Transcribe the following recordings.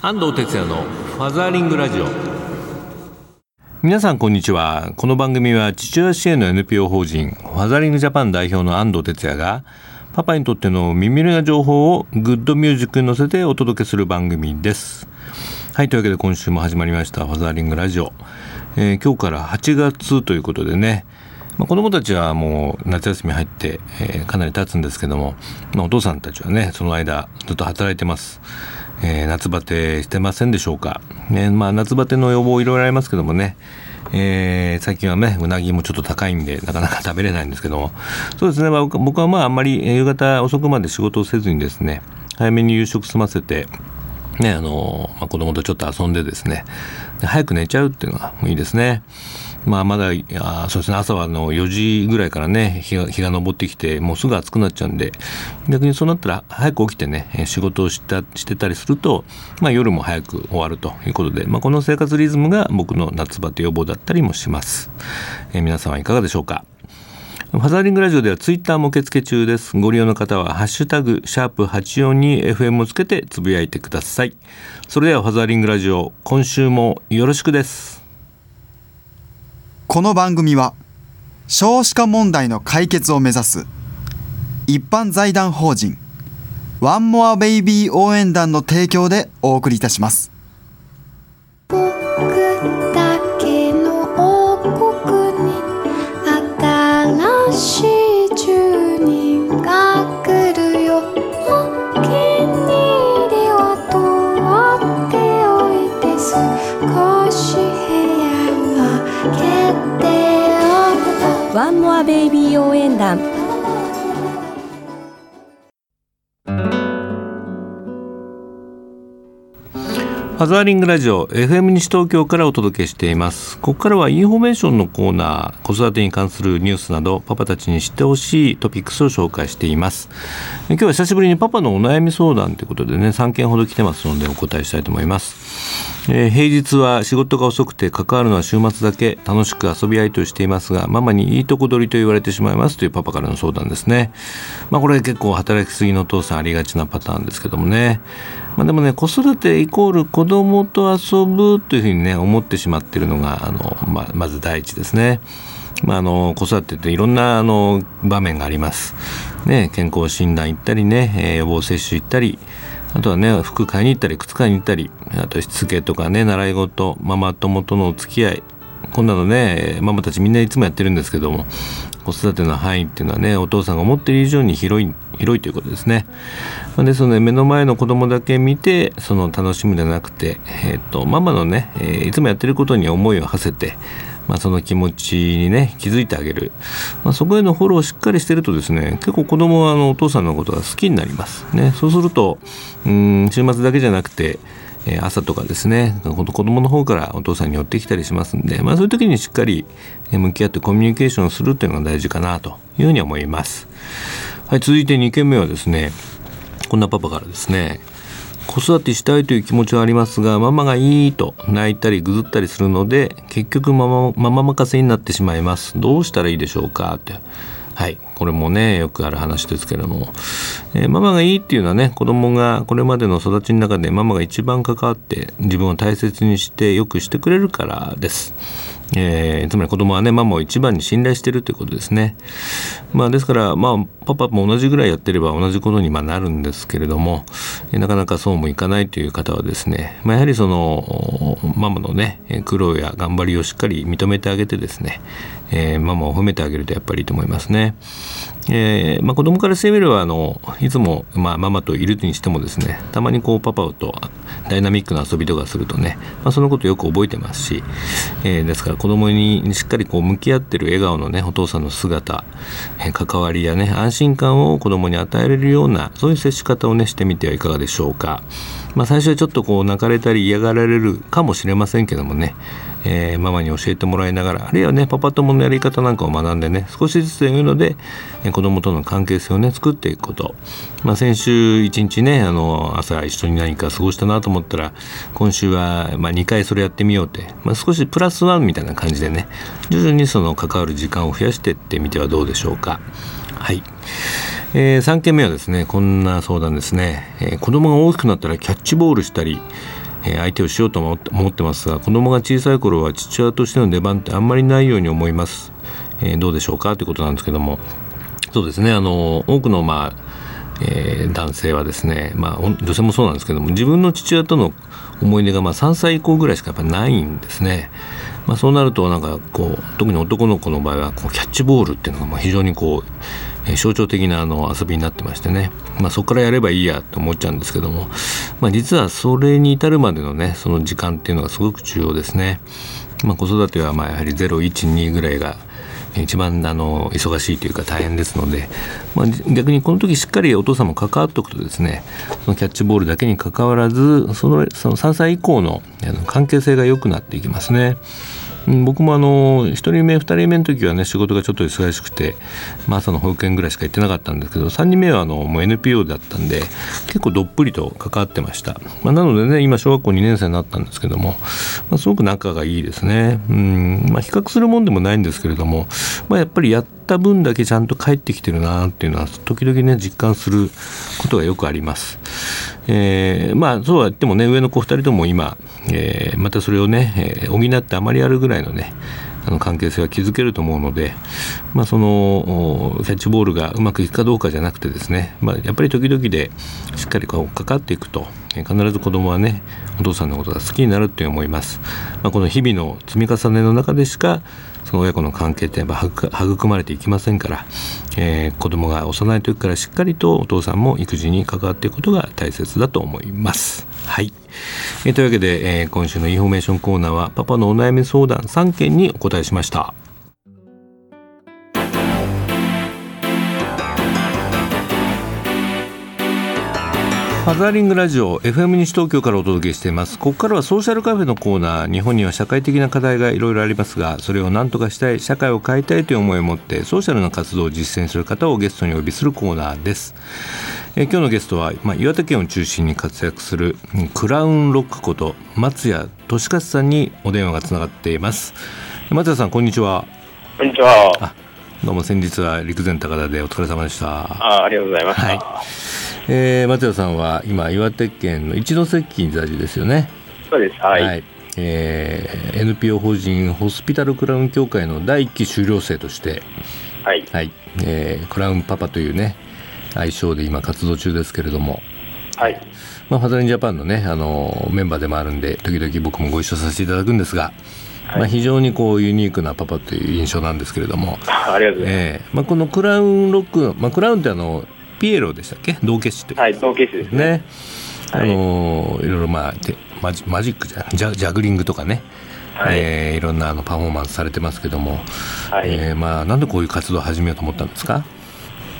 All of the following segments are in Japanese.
安藤哲也のファザーリングラジオ。皆さんこんにちは。この番組は父親支援の NPO 法人ファザーリングジャパン代表の安藤哲也がパパにとっての耳寄りな情報をグッドミュージックに乗せてお届けする番組です。はいというわけで今週も始まりましたファザーリングラジオ、えー、今日から8月ということでね。ま、子どもたちはもう夏休み入って、えー、かなり経つんですけども、まあ、お父さんたちはねその間ずっと働いてます、えー、夏バテしてませんでしょうか、ねまあ、夏バテの予防いろいろありますけどもね。えー、最近はねうなぎもちょっと高いんでなかなか食べれないんですけども。そうですね、まあ、僕はまああんまり夕方遅くまで仕事をせずにですね早めに夕食済ませてねあのまあ、子供とちょっと遊んでですね。早く寝ちゃうっていうのがいいですね。まあ、まだあそうですね朝はの4時ぐらいからね日が日が昇ってきてもうすぐ暑くなっちゃうんで逆にそうなったら早く起きてね仕事をしたしてたりすると、まあ、夜も早く終わるということで、まあ、この生活リズムが僕の夏バテ予防だったりもします、えー、皆さんはいかがでしょうか？ファザーリングラジオではツイッターも受付中です。ご利用の方は、ハッシュタグ、シャープ 842FM をつけてつぶやいてください。それではファザーリングラジオ、今週もよろしくです。この番組は少子化問題の解決を目指す一般財団法人ワンモアベイビー応援団の提供でお送りいたします。ワンモアベイビー応援団ファザーリングラジオ FM 西東京からお届けしています。ここからはインフォメーションのコーナー子育てに関するニュースなどパパたちに知ってほしいトピックスを紹介しています。今日は久しぶりにパパのお悩み相談ということでね3件ほど来てますのでお答えしたいと思います。えー、平日は仕事が遅くて関わるのは週末だけ楽しく遊び合いとしていますがママにいいとこ取りと言われてしまいますというパパからの相談ですね。まあこれ結構働きすぎのお父さんありがちなパターンですけどもね。まあでもね子育てイコール子供と遊ぶというふうにね思ってしまっているのがあの、まあ、まず第一ですねまあ、あの子育てっていろんなあの場面があります。ね、健康診断行ったりね、えー、予防接種行ったり、あとはね服買いに行ったり靴買いに行ったりあとしつけとかね習い事ママ友とのお付き合いこんなのねママたちみんないつもやってるんですけども子育ての範囲っていうのはねお父さんが思ってる以上に広い広いということですね。でその、ね、目の前の子供だけ見てその楽しむじゃなくて、えーと、ママのね、えー、いつもやってることに思いを馳せてまあ、その気持ちにね気づいてあげる、まあ、そこへのフォローをしっかりしてるとですね結構子供はあのお父さんのことが好きになりますねそうするとうん週末だけじゃなくて朝とかですね子供の方からお父さんに寄ってきたりしますんで、まあ、そういう時にしっかり向き合ってコミュニケーションするっていうのが大事かなというふうに思います。はい、続いて2件目はですねこんなパパからですね子育てしたいという気持ちはありますがママがいいと泣いたりぐずったりするので結局ママママ任せになってしまいます。どうしたらいいでしょうか？って。はいこれもねよくある話ですけれども、えー、ママがいいっていうのはね子供がこれまでの育ちの中でママが一番関わって自分を大切にしてよくしてくれるからです。えー、つまり子供はねママを一番に信頼してるということですね。まあ、ですからまあパパも同じぐらいやってれば同じことにまなるんですけれども、なかなかそうもいかないという方はですね、まあ、やはりそのママのね苦労や頑張りをしっかり認めてあげてですね、えー、ママを褒めてあげるとやっぱりいいと思いますね。えーまあ、子供からしてみればあのいつも、まあ、ママといるにしてもですねたまにこうパパとダイナミックな遊びとかするとね、まあ、そのことよく覚えてますし、えー、ですから子供にしっかりこう向き合ってる笑顔のねお父さんの姿、えー、関わりやね安心感を子供に与えられるようなそういう接し方をねしてみてはいかがでしょうか。まあ、最初はちょっとこう泣かれたり嫌がられるかもしれませんけどもね。えー、ママに教えてもらいながらあるいはねパパ友のやり方なんかを学んでね少しずつというので、えー、子供との関係性をね作っていくこと、まあ、先週一日ねあの朝一緒に何か過ごしたなと思ったら今週は、まあ、2回それやってみようって、まあ、少しプラスワンみたいな感じでね徐々にその関わる時間を増やしていってみてはどうでしょうか。はい、えー、3件目はですねこんな相談ですね、えー、子供が大きくなったらキャッチボールしたりえー相手をしようと思って思ってますが子供が小さい頃は父親としての出番ってあんまりないように思います、えーどうでしょうか？ということなんですけども。そうですねあの多くのまあえ男性はですね、まあ、女性もそうなんですけども自分の父親との思い出がまあ3歳以降ぐらいしかやっぱないんですね。まあ、そうなるとなんかこう特に男の子の場合はこうキャッチボールっていうのがまあ非常にこう、えー象徴的なあの遊びになってましてね、まあ、そこからやればいいやと思っちゃうんですけども、まあ、実はそれに至るまでのねその時間っていうのがすごく重要ですね。まあ、子育てはまあやはり012ぐらいが一番あの忙しいというか大変ですので、まあ、逆にこの時しっかりお父さんも関わっておくとですねそのキャッチボールだけにかかわらずそのその3歳以降のあの関係性が良くなっていきますね。僕もあの1人目2人目の時はね仕事がちょっと忙しくて、まあ、朝の保育園ぐらいしか行ってなかったんですけど3人目はあのもう NPO だったんで結構どっぷりと関わってました、まあ、なのでね今小学校2年生になったんですけども、まあ、すごく仲がいいですね。うん、まあ、比較するもんでもないんですけれども、まあ、やっぱりやった分だけちゃんと帰ってきてるなっていうのは時々ね実感することがよくあります。えーまあそうは言ってもね上の子2人とも今、えーまたそれをね、えー補ってあまりあるぐらいのねあの関係性は築けると思うので、まあ、そのキャッチボールがうまくいくかどうかじゃなくてですね、まあ、やっぱり時々でしっかりこうかかっていくと、必ず子供はねお父さんのことが好きになるって思います、まあ、この日々の積み重ねの中でしかその親子の関係ってやっぱ育育まれていきませんから、えー子供が幼い時からしっかりとお父さんも育児に関わっていくことが大切だと思います。はい、えーというわけで、えー今週のインフォメーションコーナーはパパのお悩み相談3件にお答えしました。ファザーリングラジオ FM 西東京からお届けしています。ここからはソーシャルカフェのコーナー日本には社会的な課題がいろいろありますがそれを何とかしたい社会を変えたいという思いを持ってソーシャルな活動を実践する方をゲストにお呼びするコーナーです。えー今日のゲストは、まあ、岩手県を中心に活躍するうんクラウンロックこと松谷俊勝さんにお電話がつながっています。松谷さんこんにちは。こんにちは。あどうも先日は陸前高田でお疲れ様でしたあありがとうございました。はいえー松谷さんは今岩手県の一関に在住ですよねそうです。はい。えー NPO 法人ホスピタルクラウン協会の第1期修了生として、はい。はいえークラウンパパというね愛称で今活動中ですけれども、はい。まあ、ファザリンジャパンのねあのメンバーでもあるんで時々僕もご一緒させていただくんですが、はいまあ、非常にこうユニークなパパという印象なんですけれども、あありがとうございまえーまあ、このクラウンロック、まあ、クラウンってあのピエロでしたっけ？道化師とい。はい。同級生ですね。ね、あはい。のいろいろまあてマジマジックじゃジャジャグリングとかね、はい。えーいろんなあのパフォーマンスされてますけども、はい。えーまあなんでこういう活動を始めようと思ったんですか、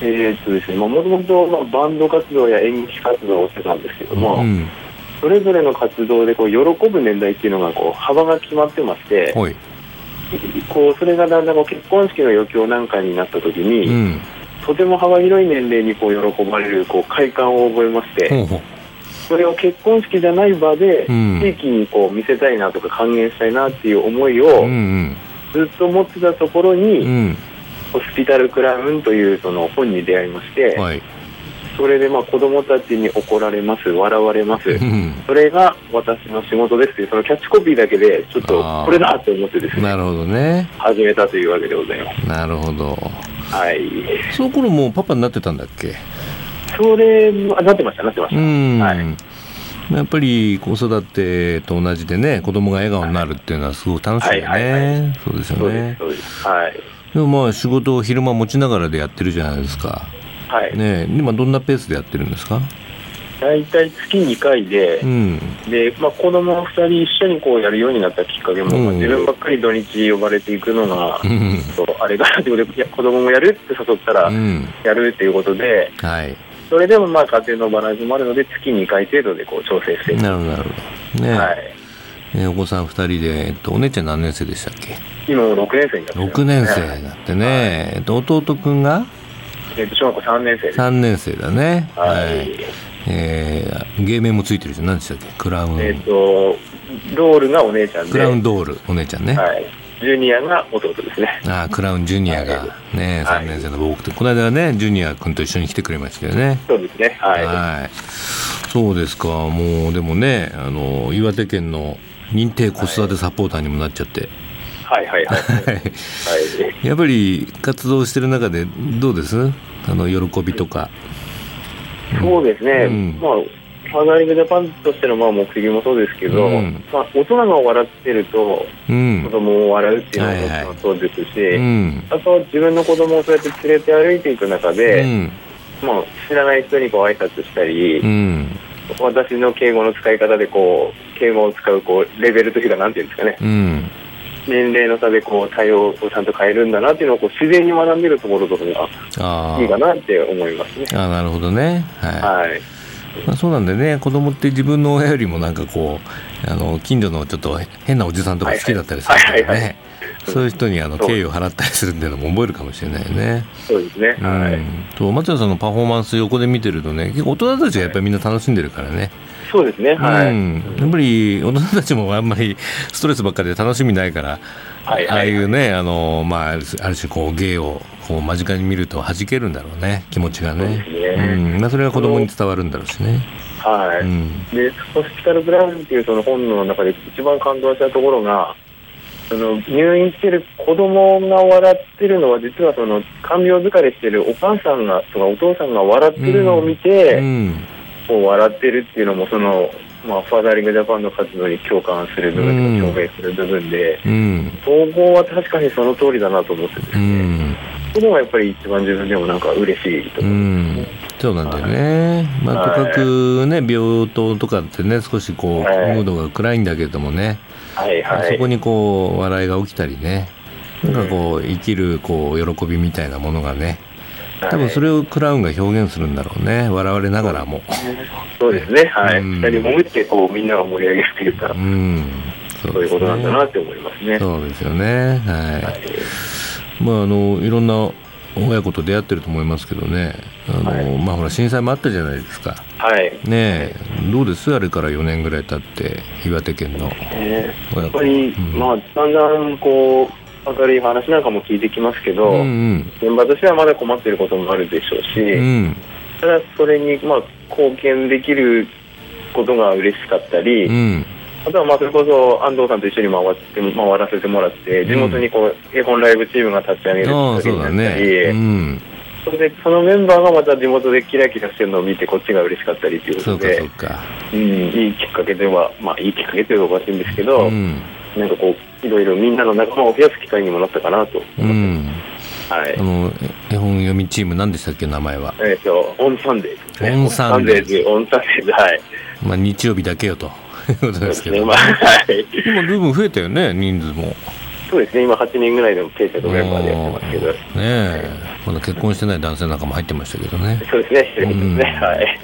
えーっとですね、まあ、もともとまあバンド活動や演劇活動をしてたんですけども、うん、それぞれの活動でこう喜ぶ年代っていうのがこう幅が決まってまして、ほい、こうそれがだんだんこう結婚式の余興なんかになった時に、うん、とても幅広い年齢にこう喜ばれるこう快感を覚えまして、ほうほう、それを結婚式じゃない場でうん。地域にこう見せたいなとか還元したいなっていう思いうんをうん。ずっと持ってたところに、うん、ホスピタルクラウンというその本に出会いまして、はい、それでまあ子供たちに怒られます、笑われます、うん。それが私の仕事ですというそのキャッチコピーだけでちょっとこれだと思ってですね。なるほどね、始めたというわけでございます。なるほど。はい。その頃もうパパになってたんだっけ？それなってましたなってましうた。ん、はい。やっぱり子育てと同じでね子供が笑顔になるっていうのはすごく楽しいよね、そうですよね。すそうです。はい。でもまあ仕事を昼間持ちながらでやってるじゃないですかはい。ねえ今どんなペースでやってるんですか？大体月2回でう、ん。で、まあ、子供2人一緒にこうやるようになったきっかけも、うんまあ自分ばっかり土日呼ばれていくのが、うんあれかなということで子供もやるって誘ったら、うん。やるっていうことではい。それでもまあ家庭のバランスもあるので月2回程度でこう調整して。る、なるほどなるほど。ね、はい、えお子さん2人で、えっと、お姉ちゃん何年生でしたっけ？今も6年生になってます6年生だってね、えっと、弟くんが？えっと小学校3年生です。3年生だね。はい、えー芸名もついてるじゃん何でしたっけ？クラウン、えっとロールがお姉ちゃんで。クラウンドールお姉ちゃんね、はい、ジュニアが弟ですね。ああクラウンジュニアがね、はい。3年生の僕とこの間はねジュニア君と一緒に来てくれましたよね。そうですね。はい、はい。そうですか。もうでもねあの岩手県の認定子育てサポーターにもなっちゃって、はいはいはい。はい。やっぱり活動してる中でどうです？あの喜びとか。そうですね。うん。まあ、ファザーリングジャパンとしてのまあ目的もそうですけど、うん。まあ、大人が笑ってるとうん。子供も笑うっていうのもそうですし、うん。あと自分の子供をそうやって連れて歩いていく中で、うん。まあ、知らない人にこう挨拶したり、うん。私の敬語の使い方でこう敬語を使うこうレベルというかなんていうんですかね。うん年齢の差でこう対応をちゃんと変えるんだなっていうのをこう自然に学んでるところとかがあいいかなって思いますね。ああなるほどね。はい、はい、まあ、そうなんでね子供って自分の親よりもなんかこうあの近所のちょっと変なおじさんとか好きだったりするからはいはいはい。はねそういう人にあの敬意を払ったりするっていうのも覚えるかもしれないよね。そうですね。はい、うん、と松谷さんのパフォーマンス横で見てるとね結構大人たちがやっぱりみんな楽しんでるからね、そうですね。はい。うん、やっぱり大人たちもあんまりストレスばっかりで楽しみないから、はいはいああいうねあの、まあ、ある種こう芸をこう間近に見ると弾けるんだろうね気持ちがねそうですねうんまあ、それが子供に伝わるんだろうしね。はい。うんで、ホスピタルブラウンっていうその本の中で一番感動したところが、その入院してる子供が笑ってるのは実はその看病疲れしてるお母さんがとかお父さんが笑ってるのを見て、うんこう笑ってるっていうのもその、まあ、ファーザーリングジャパンの活動に共感する部分うん。とか共鳴する部分で、うん。総合は確かにその通りだなと思ってですうね、ん。そこがやっぱり一番自分でもなんか嬉しいとう。ころん、そうなんだよね、まあ、とかくね病棟とかってね少しこう、はい。ムードが暗いんだけれどもね、はいはい。そこにこう笑いが起きたりね。なんかこう生きるこう喜びみたいなものがね多分それをクラウンが表現するんだろうね。笑われながらも。そうですね、はい。うん。二人もめってこうみんなが盛り上げるというかう、ん。そそういうことなんだなって思いますね。そうですよね。はい、はい。まああのいろんな親子と出会ってると思いますけどね。あの、はい。まあほら震災もあったじゃないですか。はい。ねえ。どうです？あれから4年ぐらい経って岩手県のえー親子。やっぱり、うん。まあ、だんだんこう、明るい話なんかも聞いてきますけど、うんうん。現場としてはまだ困っていることもあるでしょうし、うんただそれに、まあ、貢献できることが嬉しかったり、うん。あとはまあそれこそ安藤さんと一緒に回って回らせてもらって、地元にこう絵本ライブチームが立ち上げるっかけになったり、ねうんそれでそのメンバーがまた地元でキラキラしてるのを見てこっちが嬉しかったりということでうん、いいきっかけでは、まあいいきっかけというのはおかしいんですけど、うんなんかこういろいろみんなの仲間を増やす機会にもなったかなとう思っはいあ。の絵本読みチーム何でしたっけ名前は？えっ、と、オンサンデーズですね。オンサンデーズオンサンデーズ、オンサンデーズ、はい。まあ日曜日だけよと いうことですけどまあ、はい。今随分増えたよね人数もそうですね、今8人ぐらいの定着メンバーでやってますけど、ねえ。まだ結婚してない男性なんかも入ってましたけどね。そうですね、うん。ね、はい。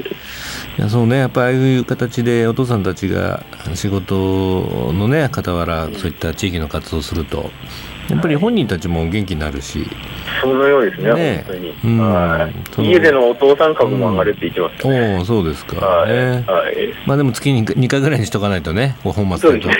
いやそうね。やっぱりああいう形でお父さんたちが仕事のね傍らそういった地域の活動をするとやっぱり本人たちも元気になるし、そのようですね、ね本当に。うん。家でのお父さん株も上がるって言ってましたね。おおそうですか、はい。ねはい。まあでも月に2回ぐらいにしとかないとね。本末転。倒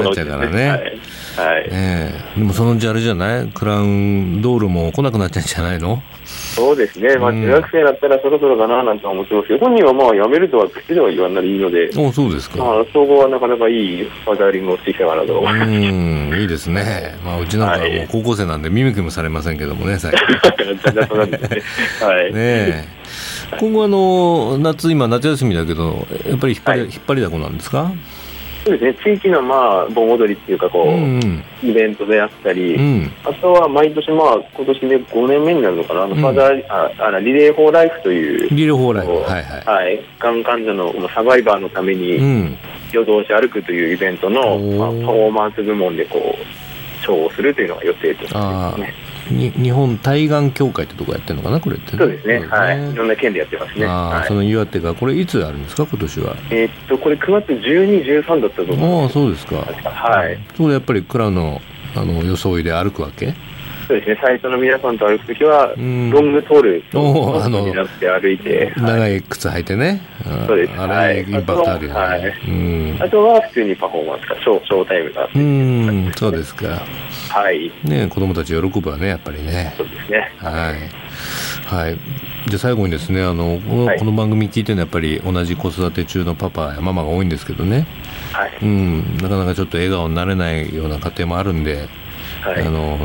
になっちゃうからね。はい。はい。ええ。でもそのうちあれじゃない？クラウンドールも来なくなっちゃうんじゃないの？そうですね、まあ、うん。中学生になったらそろそろかななんて思ってますけど、本人はまあ辞めるとは口では言わないいので、おそうですか。まあ、総合はなかなかいいファザーリングをしてきたかなと。思います。うんいいですね、まあ、うちなんかはもう高校生なんで見向きもされませんけどもね最近。はい。ねえ。今後あの夏今夏休みだけどやっぱり引っ張り,、はい。引っ張りだこなんですか？そうですね、地域のまあ盆踊りっていうかこう、うんイベントであったり、うん。あとは毎年まあ今年で5年目になるのかな、あのうんファザーああのリレー・フォー・ライフという、リレーホーライブこうはいはい。はい、がん患者のまあサバイバーのためうにん。夜通し歩くというイベントの、おー。まあ、パフォーマンス部門でこう賞をするというのが予定としてますね。に日本対岸協会ってとこやってるのかなこれってそうですね、はい、いろんな県でやってますね。ああ、はい。その岩手がこれいつあるんですか今年は？えーっと、これ9月12、13だったと思うああそうですか。はい。それやっぱりクラウンのあの装いで歩くわけ？そうですね、最初の皆さんと歩くときは、うん。ロングトールおーあのになって歩いて、はい。長い靴履いてね、あそうです。あれ、はいインパクトあるよね、はい。うん。あとは普通にパフォーマンスか、ショーショータイムがあって、うんそうですか。はい、ね子供たち喜ぶわねやっぱりね。そうですね。はい。はい、で最後にですねあのこの,、はい。この番組聞いてるのはやっぱり同じ子育て中のパパやママが多いんですけどね、はい。うん、なかなかちょっと笑顔になれないような家庭もあるんで、はい。あ。の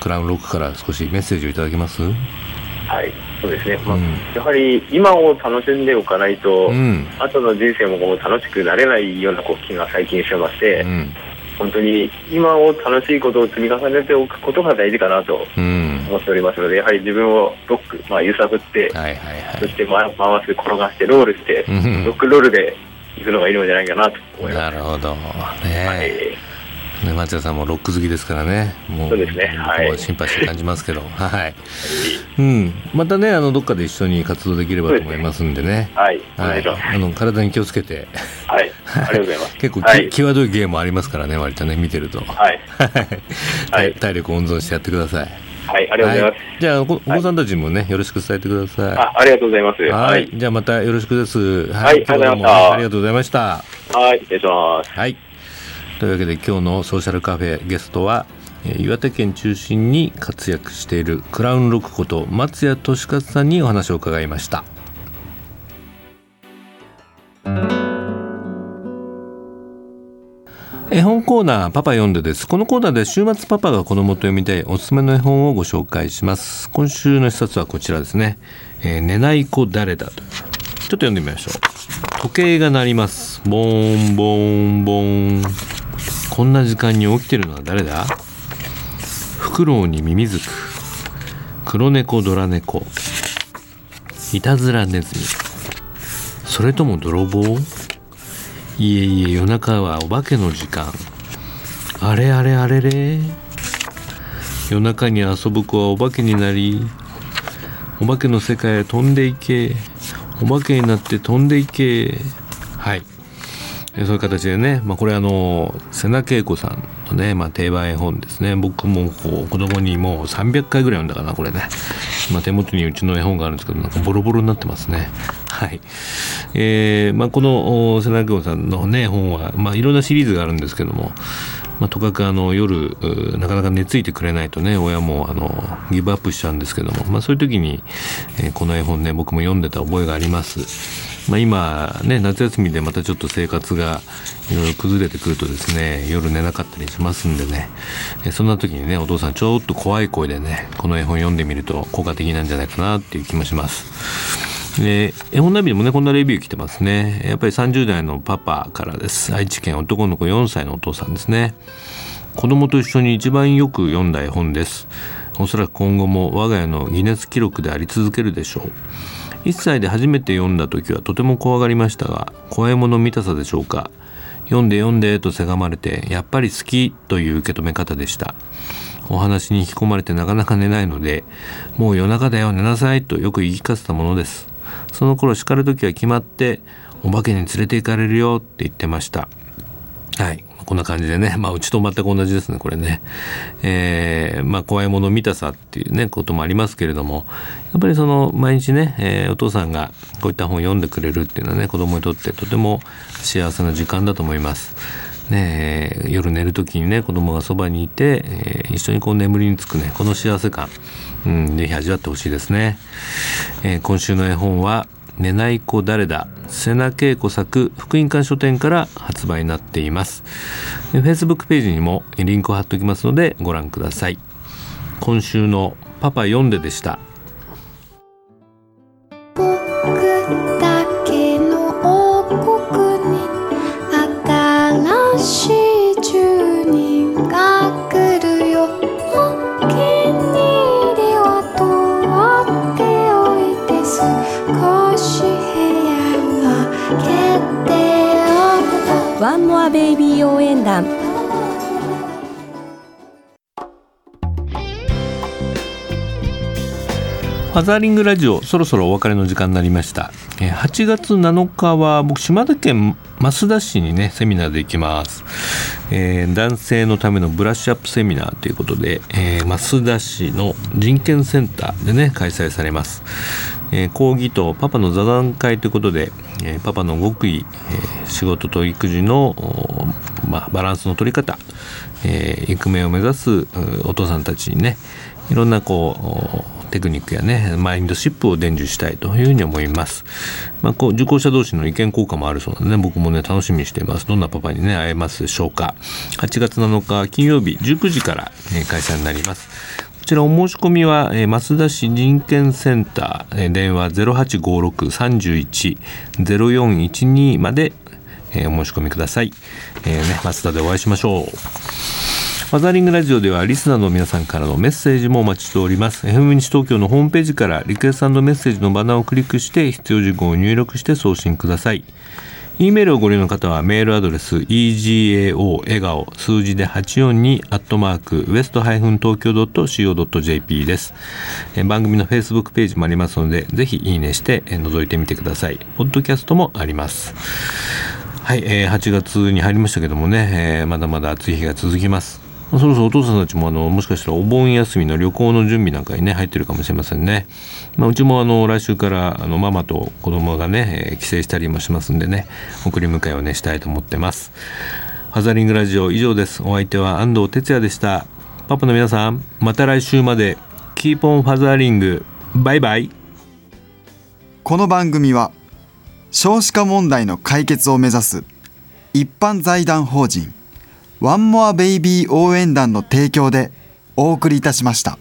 クラウンロックから少しメッセージをいただけます？はい。そうですね。まあ、うん。やはり今を楽しんでおかないと、うん。後の人生も楽しくなれないようなこう気が最近してまして、うん本当に今を楽しいことを積み重ねておくことが大事かなとうん。思っておりますので、やはり自分をロック、まあ、揺さぶって、はいはいはい。そして回回す、転がして、ロールして、うん。ロックロールで行くのがいいのじゃないかなと思います。なるほど。はねいね松屋さんもロック好きですからね。もそうですね。はい。心配して感じますけど。はい、うん、またねあのどっかで一緒に活動できればと思いますんでね。はい、おはい。あの体に気をつけて。はい、ありがとうございます。結構き、はい、際どいゲームありますからね割とね見てると、はい、はい。体 体力温存してやってください。はい、ありがとうございます。はい。じゃあおお子さんたちもね、よろしく伝えてください。あ、ありがとうございます。は、はい。い、じゃあまたよろしくです。ははい。ありがとうごありがとうございました。はい、失礼します。はい。というわけで今日のソーシャルカフェゲストは、岩手県中心に活躍しているクラウンロックこと松谷俊勝さんにお話を伺いました。絵本コーナーパパ読んでです。このコーナーで週末パパが子供と読みたいおすすめの絵本をご紹介します。今週の一冊はこちらですね、えー寝ない子誰だと。ちょっと読んでみましょう。時計が鳴ります。ボーンボーンボーン。こんな時間に起きてるのは誰だ？フクロウにミミズク。黒猫ドラ猫。いたずらネズミ。それとも泥棒？いえいえ夜中はお化けの時間。あれあれあれれ？夜中に遊ぶ子はお化けになりお化けの世界へ飛んでいけ。お化けになって飛んでいけ。そういう形でね、まあ、これあの瀬名恵子さんのね、まあ、定番絵本ですね。僕もこう子供にもう300回ぐらい読んだかなこれね、まあ、手元にうちの絵本があるんですけどなんかボロボロになってますね。はい。えーまあ、この瀬名恵子さんのね本は、まあ、いろんなシリーズがあるんですけどもまあ、とかくあの夜なかなか寝ついてくれないとね親もあのギブアップしちゃうんですけども、まあ、そういう時に、えーこの絵本ね僕も読んでた覚えがあります。まあ、今ね夏休みでまたちょっと生活がいろいろ崩れてくるとですね夜寝なかったりしますんでね。えそんな時にねお父さんちょっと怖い声でねこの絵本読んでみると効果的なんじゃないかなっていう気もします。で絵本ナビでもねこんなレビュー来てますね。やっぱり30代のパパからです。愛知県男の子4歳のお父さんですね。子供と一緒に一番よく読んだ絵本です。おそらく今後も我が家のギネス記録であり続けるでしょう。1歳で初めて読んだ時はとても怖がりましたが怖いもの見たさでしょうか。読んで読んでとせがまれてやっぱり好きという受け止め方でした。お話に引き込まれてなかなか寝ないのでもう夜中だよ寝なさいとよく言い聞かせたものです。その頃叱る時は決まってお化けに連れて行かれるよって言ってました。はい。こんな感じでね、まあ、うちと全く同じですねこれね、えーまあ、怖いもの見たさっていうねこともありますけれどもやっぱりその毎日ね、えーお父さんがこういった本を読んでくれるっていうのはね子供にとってとても幸せな時間だと思います。ねえ夜寝る時にね子供がそばにいて、えー一緒にこう眠りにつくねこの幸せ感、うん、ぜひ味わってほしいですね、え今週の絵本は「寝ない子誰だ?」瀬名恵子作福音館書店から発売になっています。えー Facebook ページにもリンクを貼っておきますのでご覧ください。今週の「パパ読んで」でした。ファザーリングラジオそろそろお別れの時間になりました。8月7日は僕島根県益田市にねセミナーで行きます、えー男性のためのブラッシュアップセミナーということで、えー益田市の人権センターでね開催されます、えー講義とパパの座談会ということで、えーパパの極意、えー仕事と育児の、まあ、バランスの取り方、えー、育命を目指すお父さんたちにねいろんなこうテクニックやねマインドシップを伝授したいというふうに思います、まあ、こう受講者同士の意見交換もあるそうなので、ね、僕もね楽しみにしています。どんなパパにね会えますでしょうか。8月7日金曜日19時から、えー開催になります。こちらお申し込みは、えー増田市人権センター、えー電話0856-31-0412まで、えーお申し込みください、えーね、増田でお会いしましょう。マザーリングラジオではリスナーの皆さんからのメッセージもお待ちしております。FM 西東京のホームページからリクエストメッセージのバナーをクリックして必要事項を入力して送信ください。E メールをご利用の方はメールアドレス egao 笑顔数字で842アットマークウエストハイフン東京 .co.jp です。え番組の Facebook ページもありますのでぜひいいねしてえ覗いてみてください。ポッドキャストもあります。はい、えー8月に入りましたけどもね、えーまだまだ暑い日が続きます。そろそろお父さんたちもあのもしかしたらお盆休みの旅行の準備なんかにね入ってるかもしれませんね、まあ、うちもあの来週からあのママと子供がね、えー帰省したりもしますんでね送り迎えをねしたいと思ってます。ファザリングラジオ以上です。お相手は安藤哲也でした。パパの皆さんまた来週まで Keep on fathering。バイバイ。この番組は少子化問題の解決を目指す一般財団法人。ワンモアベイビー応援団の提供でお送りいたしました。